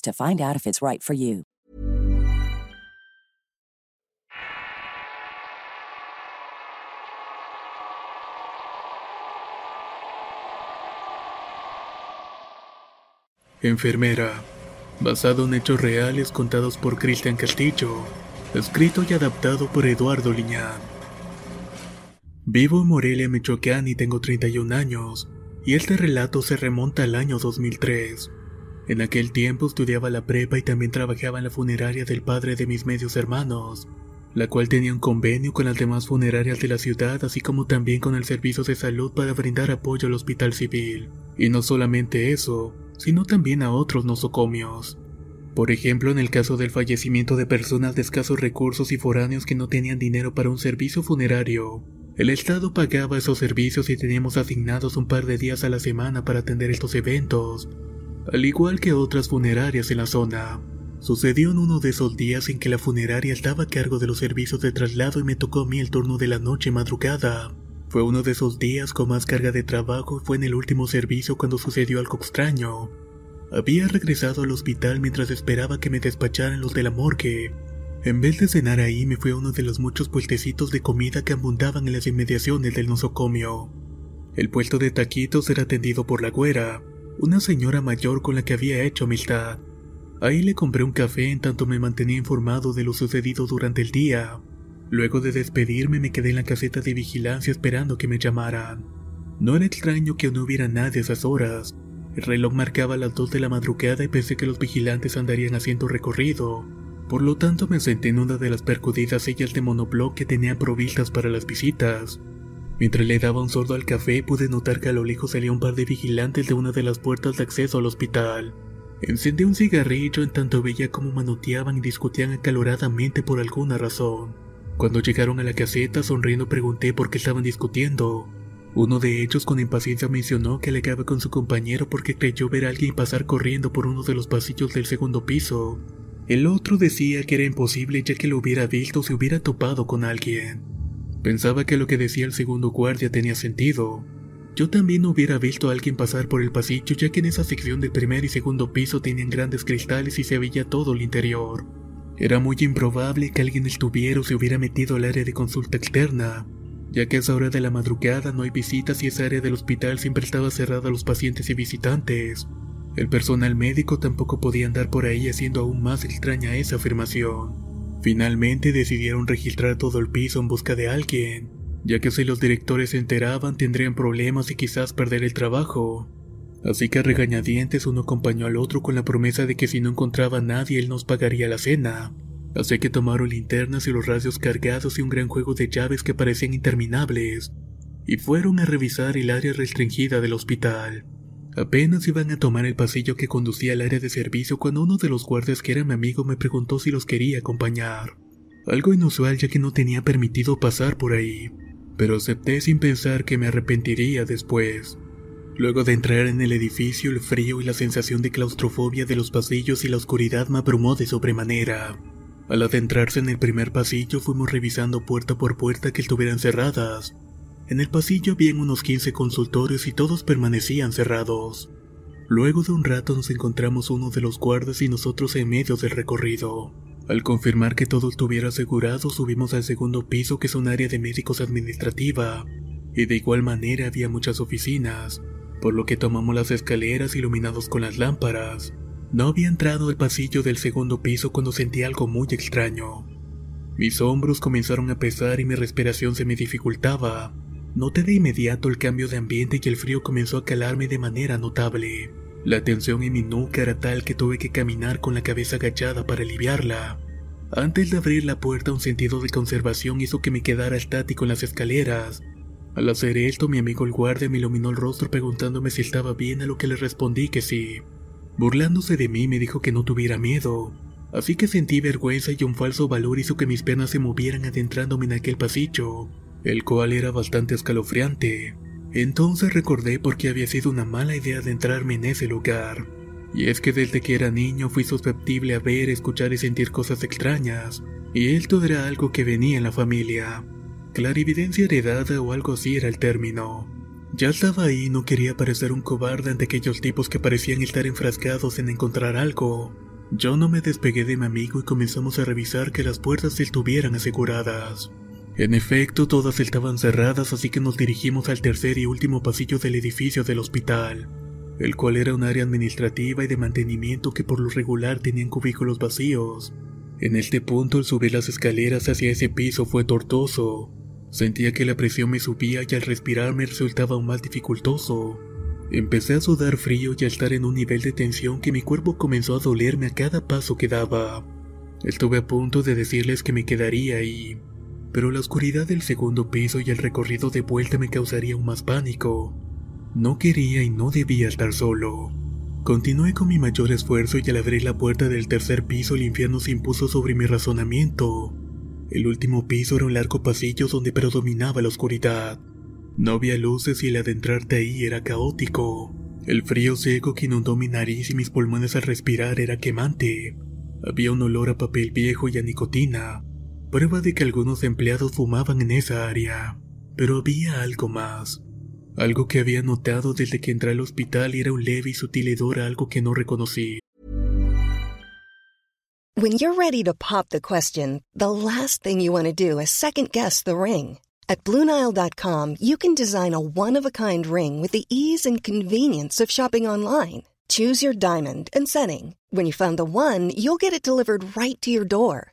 to find out if it's right for you. Enfermera, basado en hechos reales contados por Cristian Castillo, escrito y adaptado por Eduardo Liñán. Vivo en Morelia, Michoacán y tengo 31 años, y este relato se remonta al año 2003. En aquel tiempo estudiaba la prepa y también trabajaba en la funeraria del padre de mis medios hermanos, la cual tenía un convenio con las demás funerarias de la ciudad, así como también con el servicio de salud para brindar apoyo al hospital civil. Y no solamente eso, sino también a otros nosocomios. Por ejemplo, en el caso del fallecimiento de personas de escasos recursos y foráneos que no tenían dinero para un servicio funerario, el Estado pagaba esos servicios y teníamos asignados un par de días a la semana para atender estos eventos, al igual que otras funerarias en la zona. Sucedió en uno de esos días en que la funeraria estaba a cargo de los servicios de traslado y me tocó a mí el turno de la noche madrugada. Fue uno de esos días con más carga de trabajo y fue en el último servicio cuando sucedió algo extraño. Había regresado al hospital mientras esperaba que me despacharan los de la morgue. En vez de cenar ahí me fui a uno de los muchos puestecitos de comida que abundaban en las inmediaciones del nosocomio. El puesto de taquitos era atendido por la güera, una señora mayor con la que había hecho amistad. Ahí le compré un café en tanto me mantenía informado de lo sucedido durante el día. Luego de despedirme me quedé en la caseta de vigilancia esperando que me llamaran. No era extraño que no hubiera nadie a esas horas. El reloj marcaba las 2 de la madrugada y pensé que los vigilantes andarían haciendo recorrido. Por lo tanto me senté en una de las percudidas sillas de monobloc que tenía provistas para las visitas. Mientras le daba un sordo al café pude notar que a lo lejos salía un par de vigilantes de una de las puertas de acceso al hospital. Encendí un cigarrillo en tanto veía cómo manoteaban y discutían acaloradamente por alguna razón. Cuando llegaron a la caseta, sonriendo pregunté por qué estaban discutiendo. Uno de ellos con impaciencia mencionó que alegaba con su compañero porque creyó ver a alguien pasar corriendo por uno de los pasillos del segundo piso. El otro decía que era imposible ya que lo hubiera visto si hubiera topado con alguien. Pensaba que lo que decía el segundo guardia tenía sentido, yo también hubiera visto a alguien pasar por el pasillo ya que en esa sección del primer y segundo piso tenían grandes cristales y se veía todo el interior. Era muy improbable que alguien estuviera o se hubiera metido al área de consulta externa, ya que a esa hora de la madrugada no hay visitas y esa área del hospital siempre estaba cerrada a los pacientes y visitantes. El personal médico tampoco podía andar por ahí haciendo aún más extraña esa afirmación. Finalmente decidieron registrar todo el piso en busca de alguien, ya que si los directores se enteraban tendrían problemas y quizás perder el trabajo. Así que a regañadientes uno acompañó al otro con la promesa de que si no encontraba a nadie él nos pagaría la cena. Así que tomaron linternas y los radios cargados y un gran juego de llaves que parecían interminables, y fueron a revisar el área restringida del hospital. Apenas iban a tomar el pasillo que conducía al área de servicio cuando uno de los guardias que era mi amigo me preguntó si los quería acompañar. Algo inusual ya que no tenía permitido pasar por ahí pero acepté sin pensar que me arrepentiría después. Luego de entrar en el edificio, el frío y la sensación de claustrofobia de los pasillos y la oscuridad me abrumó de sobremanera. Al adentrarse en el primer pasillo fuimos revisando puerta por puerta que estuvieran cerradas. En el pasillo habían unos 15 consultorios y todos permanecían cerrados. Luego de un rato nos encontramos uno de los guardas y nosotros en medio del recorrido. Al confirmar que todo estuviera asegurado, subimos al segundo piso que es un área de médicos administrativa, y de igual manera había muchas oficinas, por lo que tomamos las escaleras iluminados con las lámparas. No había entrado al pasillo del segundo piso cuando sentí algo muy extraño. Mis hombros comenzaron a pesar y mi respiración se me dificultaba. Noté de inmediato el cambio de ambiente y el frío comenzó a calarme de manera notable. La tensión en mi nuca era tal que tuve que caminar con la cabeza agachada para aliviarla. Antes de abrir la puerta un sentido de conservación hizo que me quedara estático en las escaleras. Al hacer esto mi amigo el guardia me iluminó el rostro preguntándome si estaba bien a lo que le respondí que sí. Burlándose de mí me dijo que no tuviera miedo, así que sentí vergüenza y un falso valor hizo que mis piernas se movieran adentrándome en aquel pasillo, el cual era bastante escalofriante. Entonces recordé por qué había sido una mala idea adentrarme en ese lugar. Y es que desde que era niño fui susceptible a ver, escuchar y sentir cosas extrañas, y esto era algo que venía en la familia. Clarividencia heredada o algo así era el término. Ya estaba ahí y no quería parecer un cobarde ante aquellos tipos que parecían estar enfrascados en encontrar algo. Yo no me despegué de mi amigo y comenzamos a revisar que las puertas estuvieran aseguradas. En efecto, todas estaban cerradas, así que nos dirigimos al tercer y último pasillo del edificio del hospital, el cual era un área administrativa y de mantenimiento que por lo regular tenían cubículos vacíos. En este punto el subir las escaleras hacia ese piso fue tortuoso, Sentía que la presión me subía y al respirar me resultaba aún más dificultoso. Empecé a sudar frío y a estar en un nivel de tensión que mi cuerpo comenzó a dolerme a cada paso que daba. Estuve a punto de decirles que me quedaría ahí, pero la oscuridad del segundo piso y el recorrido de vuelta me causaría más pánico. No quería y no debía estar solo. Continué con mi mayor esfuerzo y al abrir la puerta del tercer piso el infierno se impuso sobre mi razonamiento. El último piso era un largo pasillo donde predominaba la oscuridad. No había luces y el adentrarte ahí era caótico. El frío seco que inundó mi nariz y mis pulmones al respirar era quemante. Había un olor a papel viejo y a nicotina, prueba de que algunos empleados fumaban en esa área. Pero había algo más. Algo que había notado desde que entré al hospital y era un leve y sutil hedor a algo que no reconocí. When you're ready to pop the question, the last thing you want to do is second guess the ring. At Bluenile.com, you can design a one of a kind ring with the ease and convenience of shopping online. Choose your diamond and setting. When you find the one, you'll get it delivered right to your door.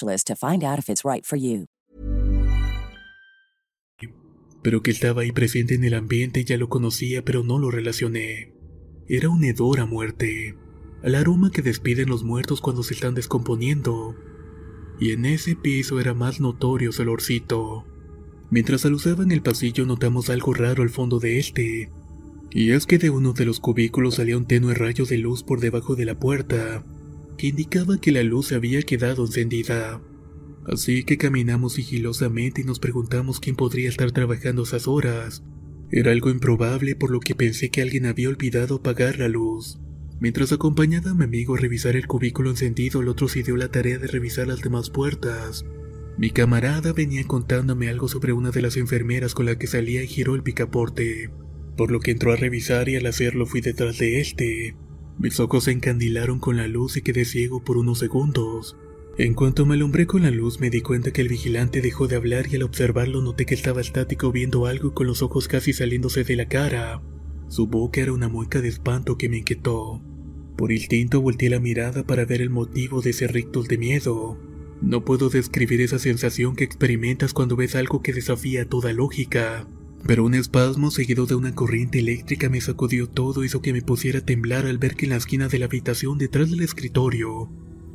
to find out if it's right for you. Pero que estaba ahí presente en el ambiente ya lo conocía, pero no lo relacioné. Era un hedor a muerte, al aroma que despiden los muertos cuando se están descomponiendo. Y en ese piso era más notorio ese olorcito. Mientras aluzaba en el pasillo notamos algo raro al fondo de este. Y es que de uno de los cubículos salía un tenue rayo de luz por debajo de la puerta que indicaba que la luz se había quedado encendida. Así que caminamos sigilosamente y nos preguntamos quién podría estar trabajando esas horas. Era algo improbable por lo que pensé que alguien había olvidado apagar la luz. Mientras acompañaba a mi amigo a revisar el cubículo encendido, el otro se dio la tarea de revisar las demás puertas. Mi camarada venía contándome algo sobre una de las enfermeras con la que salía y giró el picaporte, por lo que entró a revisar y al hacerlo fui detrás de este. Mis ojos se encandilaron con la luz y quedé ciego por unos segundos. En cuanto me alumbré con la luz me di cuenta que el vigilante dejó de hablar y al observarlo noté que estaba estático viendo algo con los ojos casi saliéndose de la cara. Su boca era una mueca de espanto que me inquietó. Por instinto volteé la mirada para ver el motivo de ese rictus de miedo. No puedo describir esa sensación que experimentas cuando ves algo que desafía toda lógica. Pero un espasmo seguido de una corriente eléctrica me sacudió todo hizo que me pusiera a temblar al ver que en la esquina de la habitación detrás del escritorio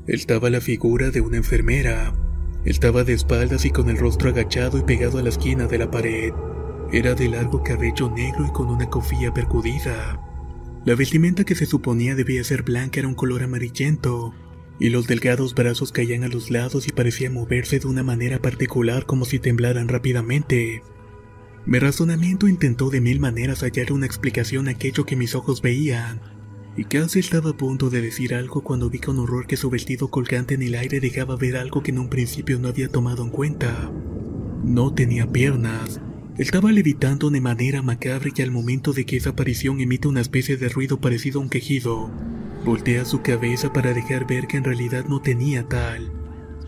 estaba la figura de una enfermera. Estaba de espaldas y con el rostro agachado y pegado a la esquina de la pared. Era de largo cabello negro y con una cofía percudida. La vestimenta que se suponía debía ser blanca era un color amarillento, y los delgados brazos caían a los lados y parecían moverse de una manera particular como si temblaran rápidamente. Mi razonamiento intentó de mil maneras hallar una explicación a aquello que mis ojos veían, y casi estaba a punto de decir algo cuando vi con horror que su vestido colgante en el aire dejaba ver algo que en un principio no había tomado en cuenta. No tenía piernas, estaba levitando de manera macabra y al momento de que esa aparición emite una especie de ruido parecido a un quejido, voltea su cabeza para dejar ver que en realidad no tenía tal.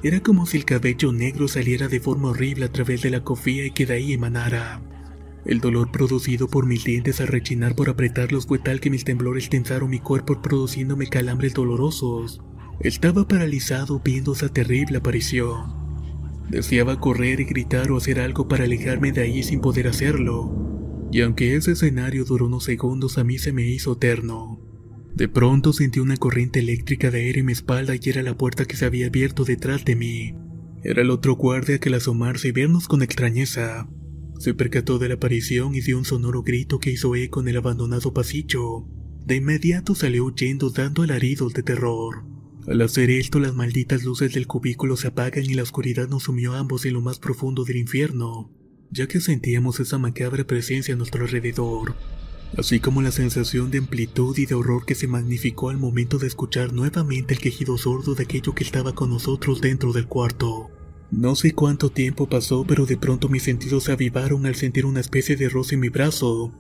Era como si el cabello negro saliera de forma horrible a través de la cofía y que de ahí emanara. El dolor producido por mis dientes al rechinar por apretarlos fue tal que mis temblores tensaron mi cuerpo produciéndome calambres dolorosos. Estaba paralizado viendo esa terrible aparición. Deseaba correr y gritar o hacer algo para alejarme de ahí sin poder hacerlo. Y aunque ese escenario duró unos segundos, a mí se me hizo eterno. De pronto sentí una corriente eléctrica de aire en mi espalda y era la puerta que se había abierto detrás de mí. Era el otro guardia que al asomarse y vernos con extrañeza, se percató de la aparición y dio un sonoro grito que hizo eco en el abandonado pasillo. De inmediato salió huyendo dando alaridos de terror. Al hacer esto, las malditas luces del cubículo se apagan y la oscuridad nos sumió a ambos en lo más profundo del infierno, ya que sentíamos esa macabra presencia a nuestro alrededor, así como la sensación de amplitud y de horror que se magnificó al momento de escuchar nuevamente el quejido sordo de aquello que estaba con nosotros dentro del cuarto. No sé cuánto tiempo pasó, pero de pronto mis sentidos se avivaron al sentir una especie de roce en mi brazo.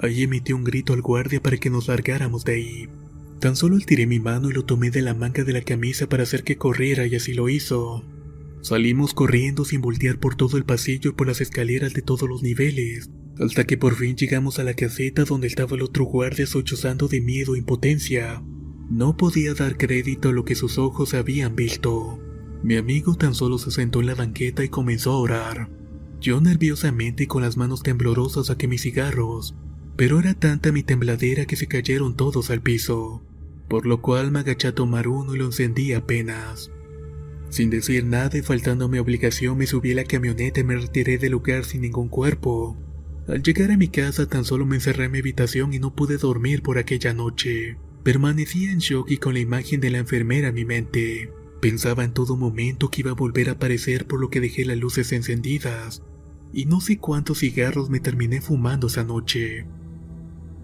Ahí emití un grito al guardia para que nos largáramos de ahí. Tan solo estiré mi mano y lo tomé de la manga de la camisa para hacer que corriera y así lo hizo. Salimos corriendo sin voltear por todo el pasillo y por las escaleras de todos los niveles, hasta que por fin llegamos a la caseta donde estaba el otro guardia sollozando de miedo e impotencia. No podía dar crédito a lo que sus ojos habían visto. Mi amigo tan solo se sentó en la banqueta y comenzó a orar. Yo nerviosamente y con las manos temblorosas saqué mis cigarros, pero era tanta mi tembladera que se cayeron todos al piso, por lo cual me agaché a tomar uno y lo encendí apenas. Sin decir nada y faltando mi obligación me subí a la camioneta y me retiré del lugar sin ningún cuerpo. Al llegar a mi casa tan solo me encerré en mi habitación y no pude dormir por aquella noche. Permanecía en shock y con la imagen de la enfermera en mi mente. Pensaba en todo momento que iba a volver a aparecer por lo que dejé las luces encendidas, y no sé cuántos cigarros me terminé fumando esa noche.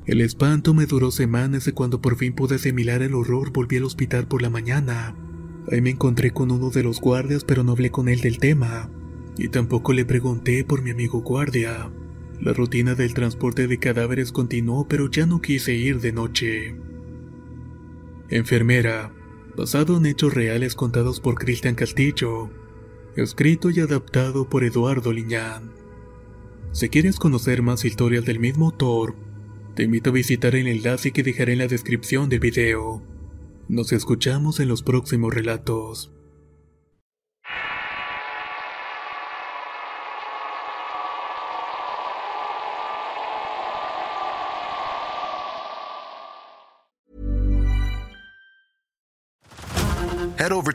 El espanto me duró semanas y cuando por fin pude asimilar el horror volví al hospital por la mañana. Ahí me encontré con uno de los guardias pero no hablé con él del tema, y tampoco le pregunté por mi amigo guardia. La rutina del transporte de cadáveres continuó pero ya no quise ir de noche. Enfermera, basado en hechos reales contados por Cristian Castillo, escrito y adaptado por Eduardo Liñán. Si quieres conocer más historias del mismo autor, te invito a visitar el enlace que dejaré en la descripción del video. Nos escuchamos en los próximos relatos.